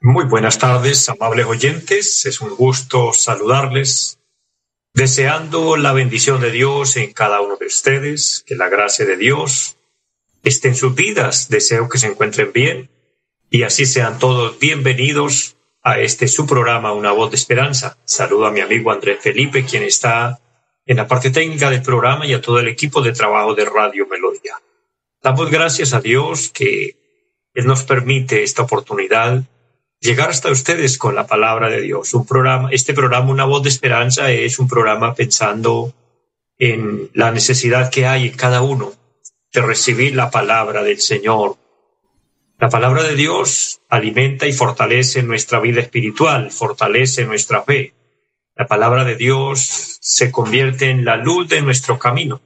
Muy buenas tardes, amables oyentes. Es un gusto saludarles, deseando la bendición de Dios en cada uno de ustedes, que la gracia de Dios esté en sus vidas. Deseo que se encuentren bien y así sean todos bienvenidos a este su programa Una voz de esperanza. Saludo a mi amigo Andrés Felipe, quien está en la parte técnica del programa y a todo el equipo de trabajo de Radio Melodía. Damos gracias a Dios que Él nos permite esta oportunidad llegar hasta ustedes con la palabra de Dios. Un programa, este programa, Una Voz de Esperanza, es un programa pensando en la necesidad que hay en cada uno de recibir la palabra del Señor. La palabra de Dios alimenta y fortalece nuestra vida espiritual, fortalece nuestra fe. La palabra de Dios se convierte en la luz de nuestro camino.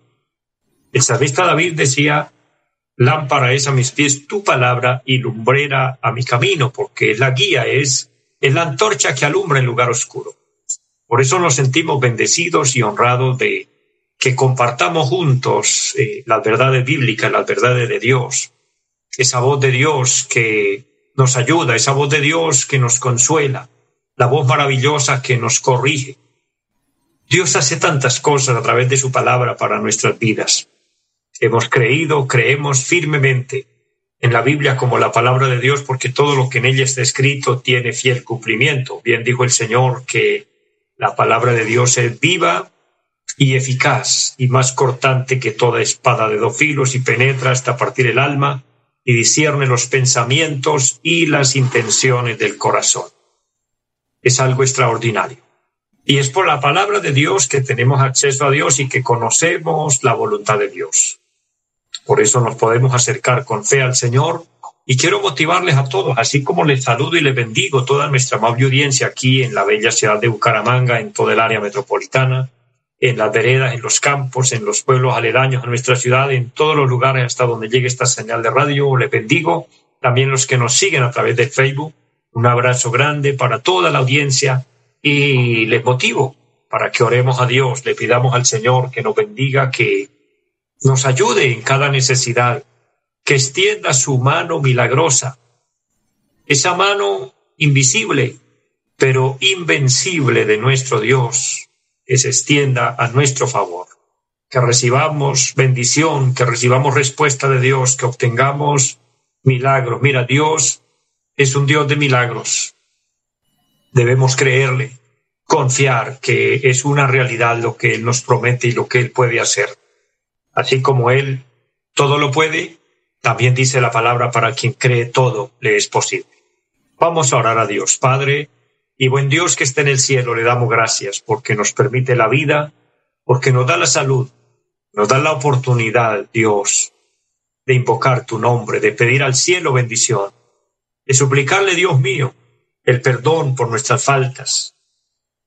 El salmista David decía, Lámpara es a mis pies tu palabra y lumbrera a mi camino, porque la guía, es, es la antorcha que alumbra el lugar oscuro. Por eso nos sentimos bendecidos y honrados de que compartamos juntos eh, las verdades bíblicas, las verdades de Dios, esa voz de Dios que nos ayuda, esa voz de Dios que nos consuela, la voz maravillosa que nos corrige. Dios hace tantas cosas a través de su palabra para nuestras vidas. Hemos creído, creemos firmemente en la Biblia como la palabra de Dios porque todo lo que en ella está escrito tiene fiel cumplimiento. Bien dijo el Señor que la palabra de Dios es viva y eficaz y más cortante que toda espada de dos filos y penetra hasta partir el alma y discierne los pensamientos y las intenciones del corazón. Es algo extraordinario. Y es por la palabra de Dios que tenemos acceso a Dios y que conocemos la voluntad de Dios. Por eso nos podemos acercar con fe al Señor y quiero motivarles a todos, así como les saludo y les bendigo toda nuestra amable audiencia aquí en la bella ciudad de Bucaramanga, en todo el área metropolitana, en las veredas, en los campos, en los pueblos aledaños a nuestra ciudad, en todos los lugares hasta donde llegue esta señal de radio. Les bendigo también los que nos siguen a través de Facebook. Un abrazo grande para toda la audiencia y les motivo para que oremos a Dios, le pidamos al Señor que nos bendiga, que nos ayude en cada necesidad, que extienda su mano milagrosa, esa mano invisible, pero invencible de nuestro Dios, que se extienda a nuestro favor, que recibamos bendición, que recibamos respuesta de Dios, que obtengamos milagros. Mira, Dios es un Dios de milagros. Debemos creerle, confiar que es una realidad lo que Él nos promete y lo que Él puede hacer. Así como Él todo lo puede, también dice la palabra para quien cree todo le es posible. Vamos a orar a Dios, Padre, y buen Dios que esté en el cielo, le damos gracias porque nos permite la vida, porque nos da la salud, nos da la oportunidad, Dios, de invocar tu nombre, de pedir al cielo bendición, de suplicarle, Dios mío, el perdón por nuestras faltas,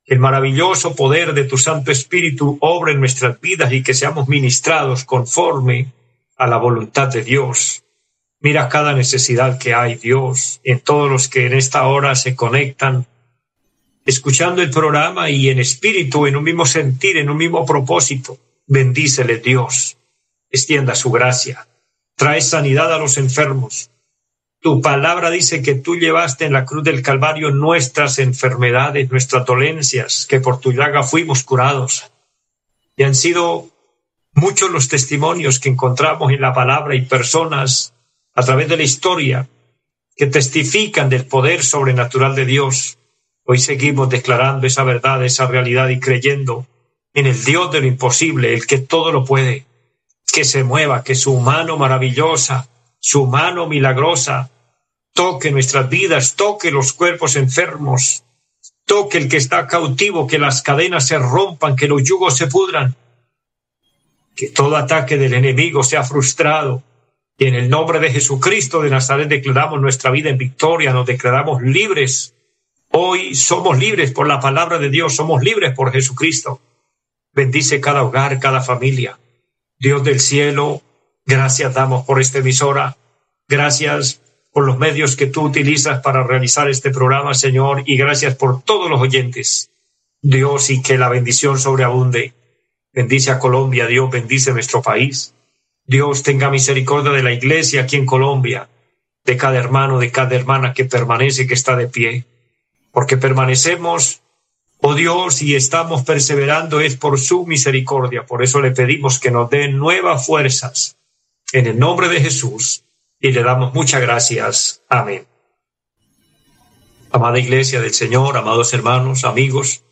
el maravilloso poder de tu Santo Espíritu obra en nuestras vidas y que seamos ministrados conforme a la voluntad de Dios. Mira cada necesidad que hay, Dios, en todos los que en esta hora se conectan, escuchando el programa y en espíritu, en un mismo sentir, en un mismo propósito. Bendícele, Dios. Extienda su gracia. Trae sanidad a los enfermos. Tu palabra dice que tú llevaste en la cruz del Calvario nuestras enfermedades, nuestras dolencias, que por tu llaga fuimos curados. Y han sido muchos los testimonios que encontramos en la palabra y personas a través de la historia que testifican del poder sobrenatural de Dios. Hoy seguimos declarando esa verdad, esa realidad y creyendo en el Dios de lo imposible, el que todo lo puede, que se mueva, que su mano maravillosa su mano milagrosa toque nuestras vidas, toque los cuerpos enfermos, toque el que está cautivo, que las cadenas se rompan, que los yugos se pudran, que todo ataque del enemigo sea frustrado, Y en el nombre de Jesucristo de Nazaret declaramos nuestra vida en victoria, nos declaramos libres. Hoy somos libres por la palabra de Dios, somos libres por Jesucristo. Bendice cada hogar, cada familia. Dios del cielo, gracias damos por esta emisora. Gracias por los medios que tú utilizas para realizar este programa, Señor, y gracias por todos los oyentes. Dios, y que la bendición sobreabunde. Bendice a Colombia, Dios, bendice nuestro país. Dios tenga misericordia de la iglesia aquí en Colombia, de cada hermano, de cada hermana que permanece, que está de pie, porque permanecemos, oh Dios, y estamos perseverando es por su misericordia. Por eso le pedimos que nos dé nuevas fuerzas en el nombre de Jesús y le damos muchas gracias. Amén. Amada iglesia del Señor, amados hermanos, amigos,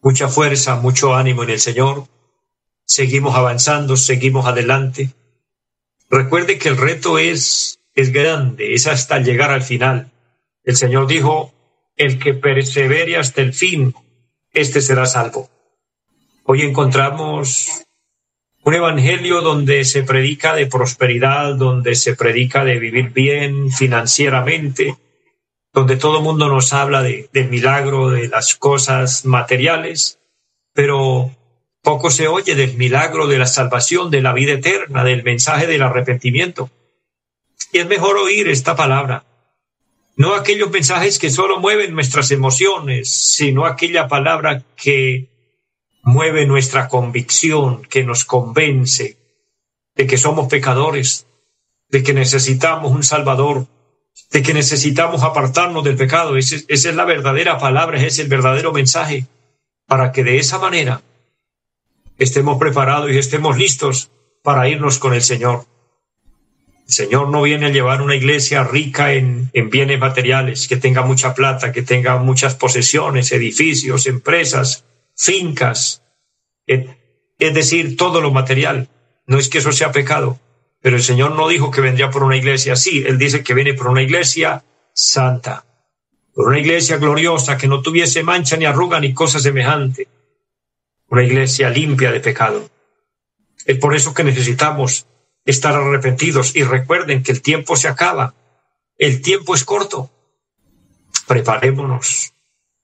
mucha fuerza, mucho ánimo en el Señor seguimos avanzando, seguimos adelante. Recuerde que el reto es, es grande, es hasta llegar al final. El Señor dijo, el que persevere hasta el fin, este será salvo. Hoy encontramos un evangelio donde se predica de prosperidad, donde se predica de vivir bien financieramente, donde todo el mundo nos habla de, del milagro, de las cosas materiales, pero poco se oye del milagro de la salvación, de la vida eterna, del mensaje del arrepentimiento. Y es mejor oír esta palabra, no aquellos mensajes que solo mueven nuestras emociones, sino aquella palabra que mueve nuestra convicción, que nos convence de que somos pecadores, de que necesitamos un Salvador, de que necesitamos apartarnos del pecado. Esa, es la verdadera palabra, ese es el verdadero mensaje, para que de esa manera estemos preparados y estemos listos para irnos con el Señor. El Señor no viene a llevar una iglesia rica en, en, bienes materiales, que tenga mucha plata, que tenga muchas posesiones, edificios, empresas, fincas, es decir, todo lo material. No es que eso sea pecado, pero el Señor no dijo que vendría por una iglesia así, Él dice que viene por una iglesia santa, por una iglesia gloriosa que no tuviese mancha ni arruga ni cosa semejante una iglesia limpia de pecado. Es por eso que necesitamos estar arrepentidos y recuerden que el tiempo se acaba, el tiempo es corto. Preparémonos,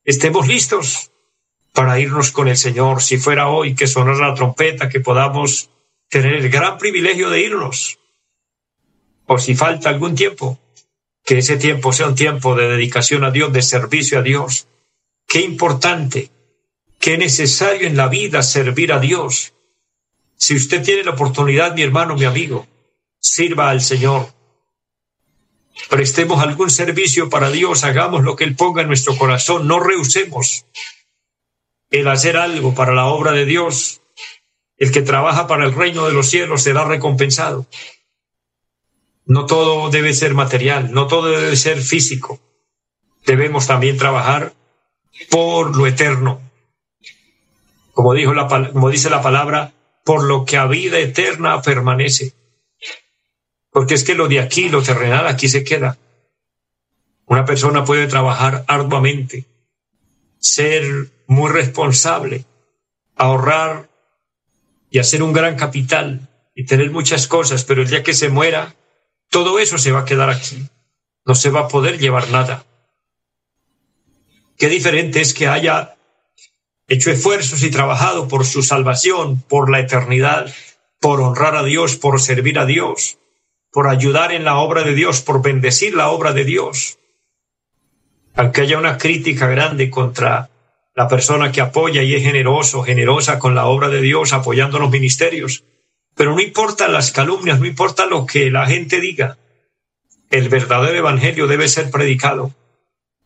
estemos listos para irnos con el Señor. Si fuera hoy que sonara la trompeta, que podamos tener el gran privilegio de irnos. O si falta algún tiempo, que ese tiempo sea un tiempo de dedicación a Dios, de servicio a Dios. Qué importante Qué necesario en la vida servir a Dios. Si usted tiene la oportunidad, mi hermano, mi amigo, sirva al Señor. Prestemos algún servicio para Dios, hagamos lo que Él ponga en nuestro corazón, no rehusemos el hacer algo para la obra de Dios. El que trabaja para el reino de los cielos será recompensado. No todo debe ser material, no todo debe ser físico. Debemos también trabajar por lo eterno, como, dijo la, como dice la palabra, por lo que a vida eterna permanece. Porque es que lo de aquí, lo terrenal, aquí se queda. Una persona puede trabajar arduamente, ser muy responsable, ahorrar y hacer un gran capital y tener muchas cosas, pero el día que se muera, todo eso se va a quedar aquí. No se va a poder llevar nada. Qué diferente es que haya hecho esfuerzos y trabajado por su salvación, por la eternidad, por honrar a Dios, por servir a Dios, por ayudar en la obra de Dios, por bendecir la obra de Dios. Aunque haya una crítica grande contra la persona que apoya y es generoso, generosa con la obra de Dios, apoyando los ministerios. Pero no importa las calumnias, no importa lo que la gente diga. El verdadero evangelio debe ser predicado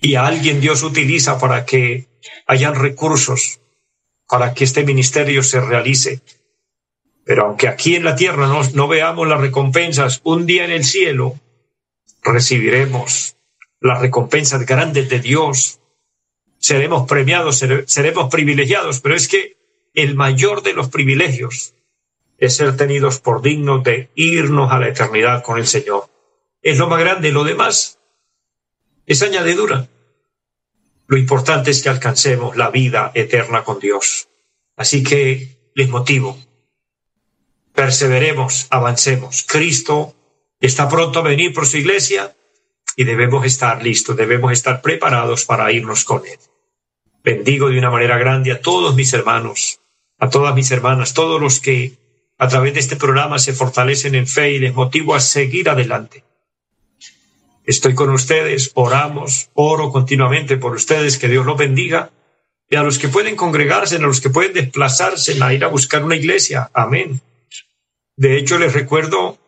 y a alguien Dios utiliza para que hayan recursos para que este ministerio se realice. Pero aunque aquí en la tierra no, no veamos las recompensas, un día en el cielo recibiremos las recompensas grandes de Dios. Seremos premiados, seremos privilegiados, pero es que el mayor de los privilegios es ser tenidos por dignos de irnos a la eternidad con el Señor. Es lo más grande, lo demás es añadidura. Lo importante es que alcancemos la vida eterna con Dios. Así que les motivo. Perseveremos, avancemos. Cristo está pronto a venir por su iglesia y debemos estar listos, debemos estar preparados para irnos con Él. Bendigo de una manera grande a todos mis hermanos, a todas mis hermanas, todos los que a través de este programa se fortalecen en fe y les motivo a seguir adelante. Estoy con ustedes, oramos, oro continuamente por ustedes, que Dios los bendiga. Y a los que pueden congregarse, a los que pueden desplazarse, a ir a buscar una iglesia. Amén. De hecho, les recuerdo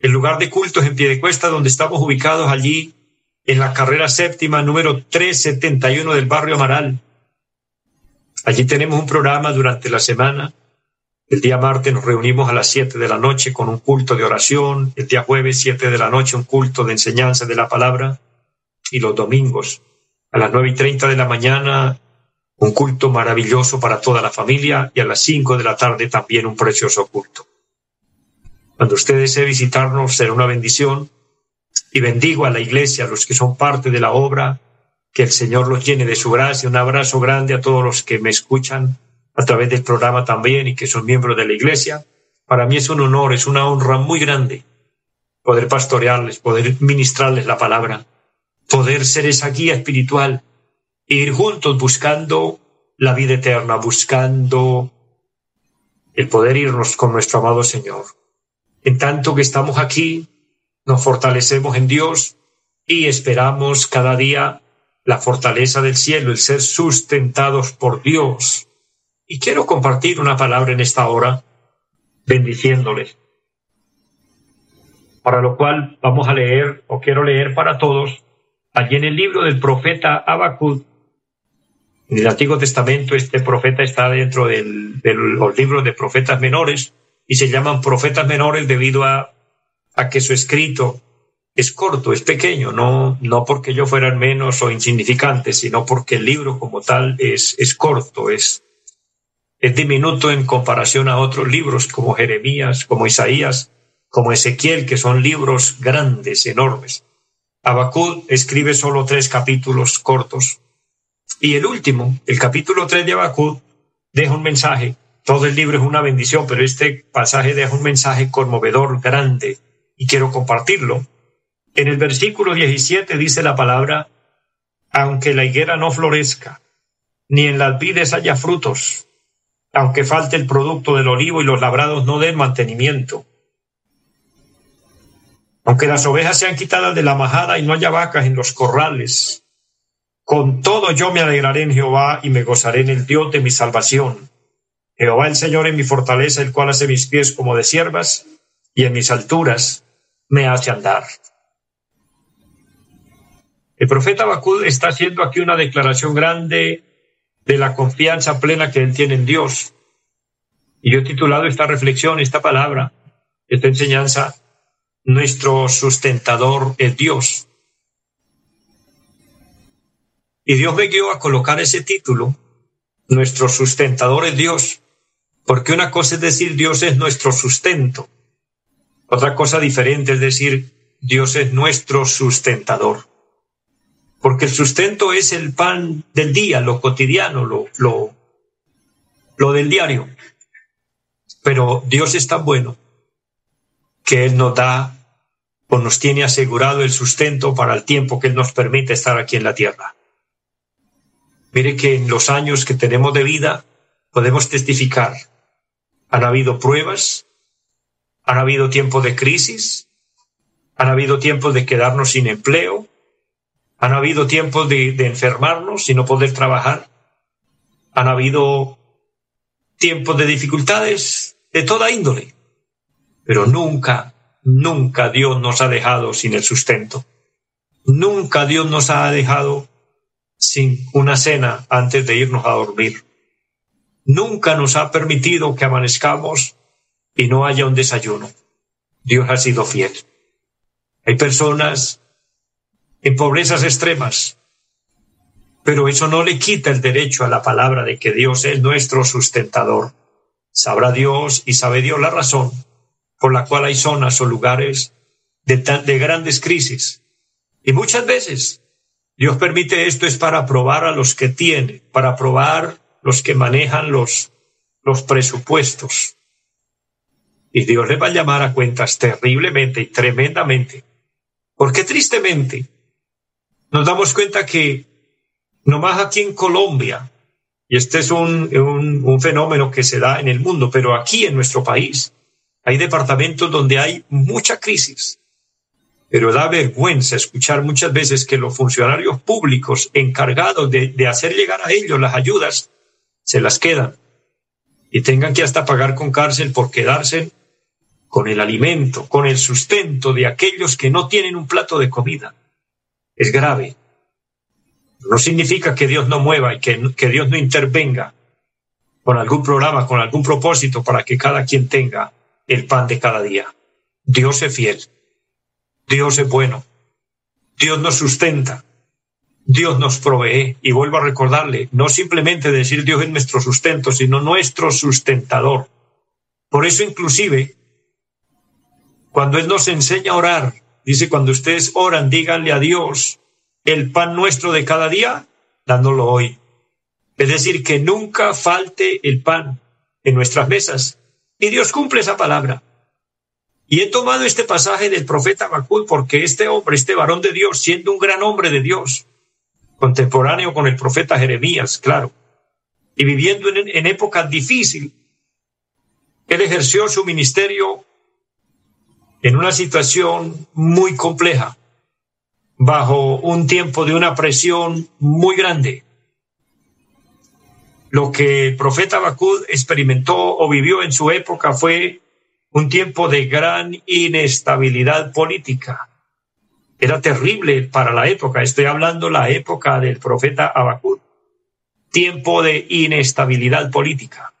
el lugar de cultos en Piedecuesta, donde estamos ubicados allí en la carrera séptima número 371 del barrio Amaral. Allí tenemos un programa durante la semana. El día martes nos reunimos a las 7 de la noche con un culto de oración. El día jueves, 7 de la noche, un culto de enseñanza de la palabra. Y los domingos, a las nueve y treinta de la mañana, un culto maravilloso para toda la familia. Y a las 5 de la tarde también un precioso culto. Cuando usted desee visitarnos, será una bendición. Y bendigo a la iglesia, a los que son parte de la obra, que el Señor los llene de su gracia. Un abrazo grande a todos los que me escuchan a través del programa también y que son miembros de la iglesia. Para mí es un honor, es una honra muy grande poder pastorearles, poder ministrarles la palabra, poder ser esa guía espiritual, ir juntos buscando la vida eterna, buscando el poder irnos con nuestro amado Señor. En tanto que estamos aquí, nos fortalecemos en Dios y esperamos cada día la fortaleza del cielo, el ser sustentados por Dios. Y quiero compartir una palabra en esta hora, bendiciéndoles. Para lo cual vamos a leer, o quiero leer para todos, allí en el libro del profeta Habacuc. En el Antiguo Testamento este profeta está dentro de los libros de profetas menores, y se llaman profetas menores debido a, a que su escrito es corto, es pequeño, no, no porque ellos fueran menos o insignificantes, sino porque el libro como tal es, es corto, es, es diminuto en comparación a otros libros como Jeremías, como Isaías, como Ezequiel, que son libros grandes, enormes. Abacud escribe solo tres capítulos cortos. Y el último, el capítulo tres de Abacud, deja un mensaje todo el libro es una bendición, pero este pasaje deja un mensaje conmovedor, grande, y quiero compartirlo. En el versículo 17 dice la palabra, aunque la higuera no florezca, ni en las vides haya frutos, aunque falte el producto del olivo y los labrados no den mantenimiento, aunque las ovejas sean quitadas de la majada y no haya vacas en los corrales, con todo yo me alegraré en Jehová y me gozaré en el Dios de mi salvación. Jehová el Señor es mi fortaleza, el cual hace mis pies como de siervas, y en mis alturas me hace andar. El profeta Bacud está haciendo aquí una declaración grande de la confianza plena que él tiene en Dios. Y yo he titulado esta reflexión, esta palabra, esta enseñanza, nuestro sustentador es Dios. Y Dios me guió a colocar ese título, nuestro sustentador es Dios, porque una cosa es decir Dios es nuestro sustento. Otra cosa diferente es decir Dios es nuestro sustentador. Porque el sustento es el pan del día, lo cotidiano, lo, lo, lo del diario. Pero Dios es tan bueno que Él nos da o nos tiene asegurado el sustento para el tiempo que Él nos permite estar aquí en la tierra. Mire que en los años que tenemos de vida podemos testificar han habido pruebas, han habido tiempos de crisis, han habido tiempos de quedarnos sin empleo, han habido tiempos de, enfermarnos y no poder trabajar, han habido tiempos de dificultades de toda índole, pero nunca, nunca Dios nos ha dejado sin el sustento. Nunca Dios nos ha dejado sin una cena antes de irnos a dormir nunca nos ha permitido que amanezcamos y no haya un desayuno. Dios ha sido fiel. Hay personas en pobrezas extremas, pero eso no le quita el derecho a la palabra de que Dios es nuestro sustentador. Sabrá Dios y sabe Dios la razón por la cual hay zonas o lugares de, de grandes crisis. Y muchas veces Dios permite esto es para probar a los que tiene, para probar los que manejan los presupuestos. Y Dios les va a llamar a cuentas terriblemente y tremendamente. Porque tristemente nos damos cuenta que nomás aquí en Colombia, y este es un, un, un fenómeno que se da en el mundo, pero aquí en nuestro país hay departamentos donde hay mucha crisis, pero da vergüenza escuchar muchas veces que los funcionarios públicos encargados de, hacer llegar a ellos las ayudas se las quedan y tengan que hasta pagar con cárcel por quedarse con el alimento, con el sustento de aquellos que no tienen un plato de comida. Es grave. No significa que Dios no mueva y que, que Dios no intervenga con algún programa, con algún propósito para que cada quien tenga el pan de cada día. Dios es fiel. Dios es bueno. Dios nos sustenta. Dios nos provee. Y vuelvo a recordarle, no simplemente decir Dios es nuestro sustento, sino nuestro sustentador. Por eso inclusive, cuando Él nos enseña a orar, dice, cuando ustedes oran, díganle a Dios el pan nuestro de cada día, dándolo hoy. Es decir, que nunca falte el pan en nuestras mesas. Y Dios cumple esa palabra. Y he tomado este pasaje del profeta Habacuc porque este hombre, este varón de Dios, siendo un gran hombre de Dios, contemporáneo con el profeta Jeremías, claro, y viviendo en, en época difícil, él ejerció su ministerio en una situación muy compleja, bajo un tiempo de una presión muy grande. Lo que el profeta Habacuc experimentó o vivió en su época fue un tiempo de gran inestabilidad política. Era terrible para la época, estoy hablando la época del profeta Habacuc, tiempo de inestabilidad política.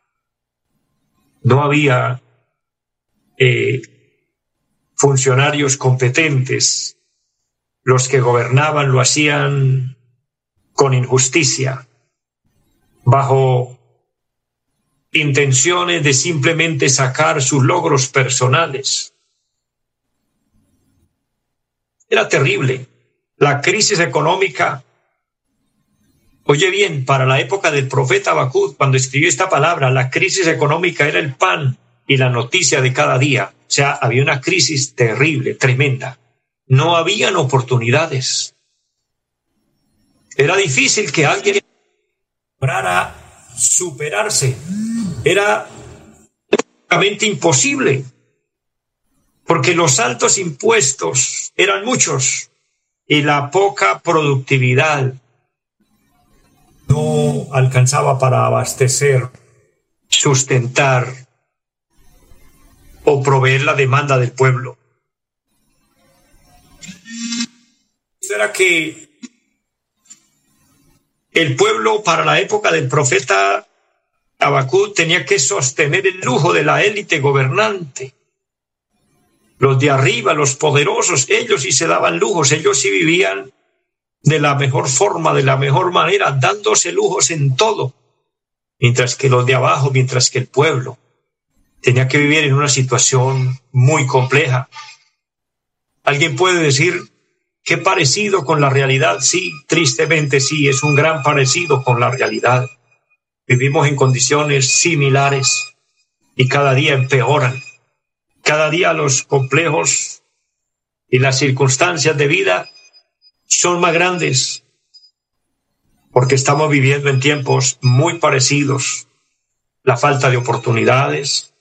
No había eh, funcionarios competentes, los que gobernaban lo hacían con injusticia, bajo intenciones de simplemente sacar sus logros personales. Era terrible. La crisis económica, oye bien, para la época del profeta Habacuc, cuando escribió esta palabra, la crisis económica era el pan y la noticia de cada día. Sea, había una crisis terrible, tremenda. No habían oportunidades. Era difícil que alguien lograra superarse era prácticamente imposible, porque los altos impuestos eran muchos y la poca productividad no alcanzaba para abastecer, sustentar o proveer la demanda del pueblo. Era que el pueblo para la época del profeta Abacú tenía que sostener el lujo de la élite gobernante. Los de arriba, los poderosos, ellos sí se daban lujos, ellos sí vivían de la mejor forma, de la mejor manera, dándose lujos en todo. Mientras que los de abajo, mientras que el pueblo tenía que vivir en una situación muy compleja. Alguien puede decir, qué parecido con la realidad. Sí, tristemente sí, es un gran parecido con la realidad. Vivimos en condiciones similares y cada día empeoran. Cada día los complejos y las circunstancias de vida son más grandes porque estamos viviendo en tiempos muy parecidos. La falta de oportunidades.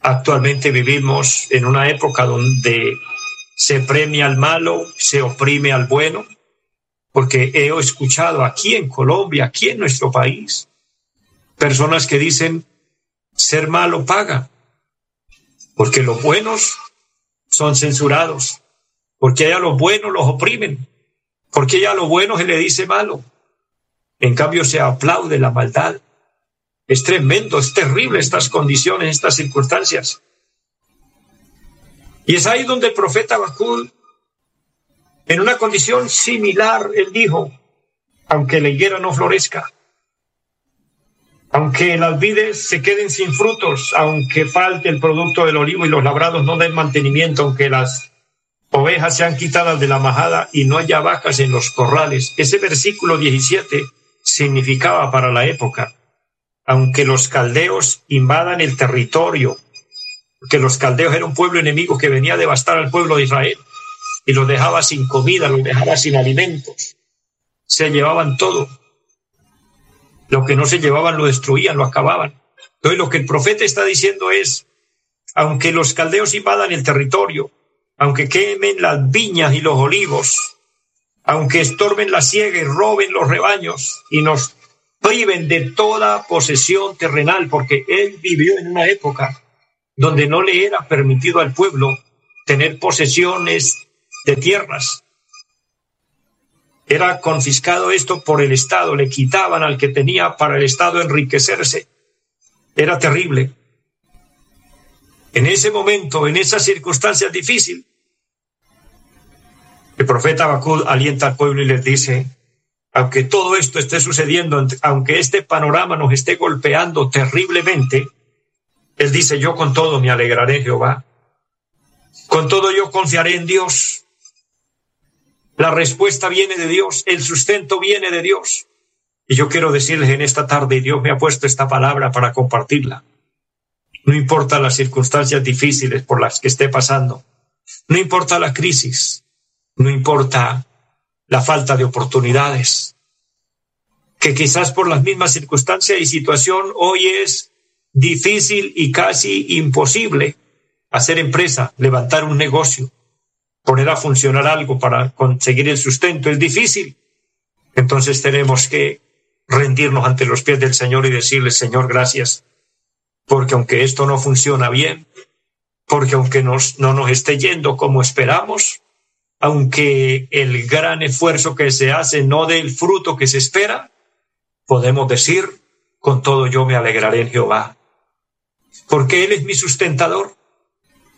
Actualmente vivimos en una época donde se premia al malo, se oprime al bueno porque he escuchado aquí en Colombia, aquí en nuestro país, personas que dicen ser malo paga, porque los buenos son censurados, porque a los buenos los oprimen, porque a los buenos se le dice malo. En cambio se aplaude la maldad. Es tremendo, es terrible estas condiciones, estas circunstancias. Y es ahí donde el profeta Bakul en una condición similar, él dijo, aunque la higuera no florezca, aunque las vides se queden sin frutos, aunque falte el producto del olivo y los labrados no den mantenimiento, aunque las ovejas sean quitadas de la majada y no haya vacas en los corrales. Ese versículo 17 significaba para la época, aunque los caldeos invadan el territorio porque los caldeos eran un pueblo enemigo que venía a devastar al pueblo de Israel y los dejaba sin comida, los dejaba sin alimentos. Se llevaban todo. Lo que no se llevaban lo destruían, lo acababan. Entonces lo que el profeta está diciendo es, aunque los caldeos invadan el territorio, aunque quemen las viñas y los olivos, aunque estorben la siega y roben los rebaños y nos priven de toda posesión terrenal, porque él vivió en una época donde no le era permitido al pueblo tener posesiones de tierras. Era confiscado esto por el Estado, le quitaban al que tenía para el Estado enriquecerse. Era terrible. En ese momento, en esas circunstancias difíciles, el profeta Bacud alienta al pueblo y les dice, aunque todo esto esté sucediendo, aunque este panorama nos esté golpeando terriblemente, él dice, yo con todo me alegraré Jehová. Con todo yo confiaré en Dios. La respuesta viene de Dios, el sustento viene de Dios. Y yo quiero decirles en esta tarde, Dios me ha puesto esta palabra para compartirla. No importa las circunstancias difíciles por las que esté pasando, no importa la crisis, no importa la falta de oportunidades, que quizás por las mismas circunstancias y situación hoy es difícil y casi imposible hacer empresa, levantar un negocio, poner a funcionar algo para conseguir el sustento. Es difícil. Entonces tenemos que rendirnos ante los pies del Señor y decirle, Señor, gracias, porque aunque esto no funciona bien, porque aunque nos, no nos esté yendo como esperamos, aunque el gran esfuerzo que se hace no dé el fruto que se espera, podemos decir, con todo yo me alegraré en Jehová, porque Él es mi sustentador,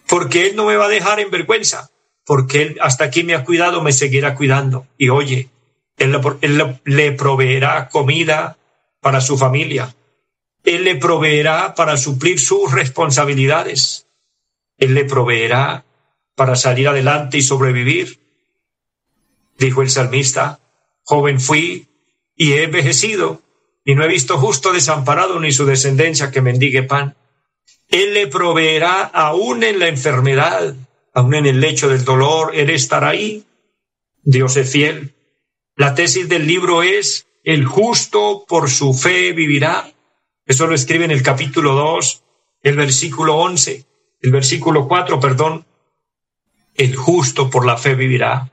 porque Él no me va a dejar en vergüenza, porque Él hasta aquí me ha cuidado, me seguirá cuidando. Y oye, Él, él le proveerá comida para su familia, Él le proveerá para suplir sus responsabilidades, Él le proveerá para salir adelante y sobrevivir. Dijo el salmista, joven fui y he envejecido, y no he visto justo desamparado ni su descendencia que mendigue pan. Él le proveerá aún en la enfermedad, aún en el lecho del dolor, Él estará ahí. Dios es fiel. La tesis del libro es, el justo por su fe vivirá. Eso lo escribe en el capítulo 2, el versículo 11, el versículo 4, perdón, el justo por la fe vivirá.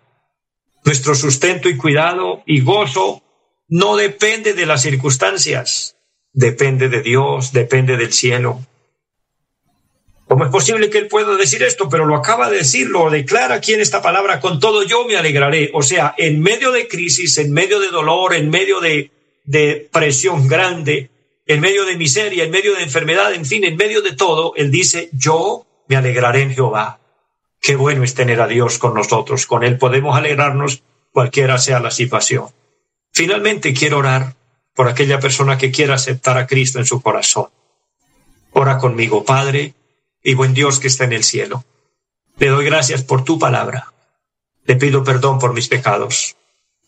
Nuestro sustento y cuidado y gozo no depende de las circunstancias, depende de Dios, depende del cielo. ¿Cómo es posible que él pueda decir esto? Pero lo acaba de decir, lo declara aquí en esta palabra, con todo yo me alegraré. O sea, en medio de crisis, en medio de dolor, en medio de, de presión grande, en medio de miseria, en medio de enfermedad, en fin, en medio de todo, él dice, yo me alegraré en Jehová. Qué bueno es tener a Dios con nosotros. Con Él podemos alegrarnos cualquiera sea la situación. Finalmente quiero orar por aquella persona que quiera aceptar a Cristo en su corazón. Ora conmigo, Padre y buen Dios que está en el cielo. Le doy gracias por tu palabra. Le pido perdón por mis pecados.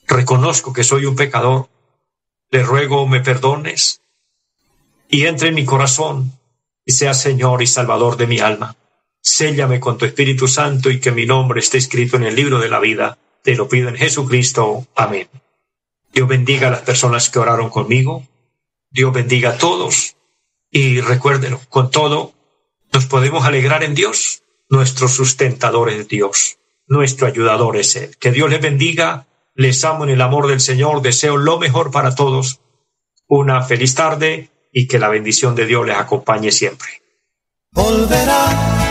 Reconozco que soy un pecador. Le ruego me perdones y entre en mi corazón y sea Señor y Salvador de mi alma. Séllame con tu Espíritu Santo y que mi nombre esté escrito en el libro de la vida. Te lo pido en Jesucristo. Amén. Dios bendiga a las personas que oraron conmigo. Dios bendiga a todos. Y recuérdelo, con todo, nos podemos alegrar en Dios. Nuestro sustentador es Dios. Nuestro ayudador es Él. Que Dios les bendiga. Les amo en el amor del Señor. Deseo lo mejor para todos. Una feliz tarde y que la bendición de Dios les acompañe siempre. Volverá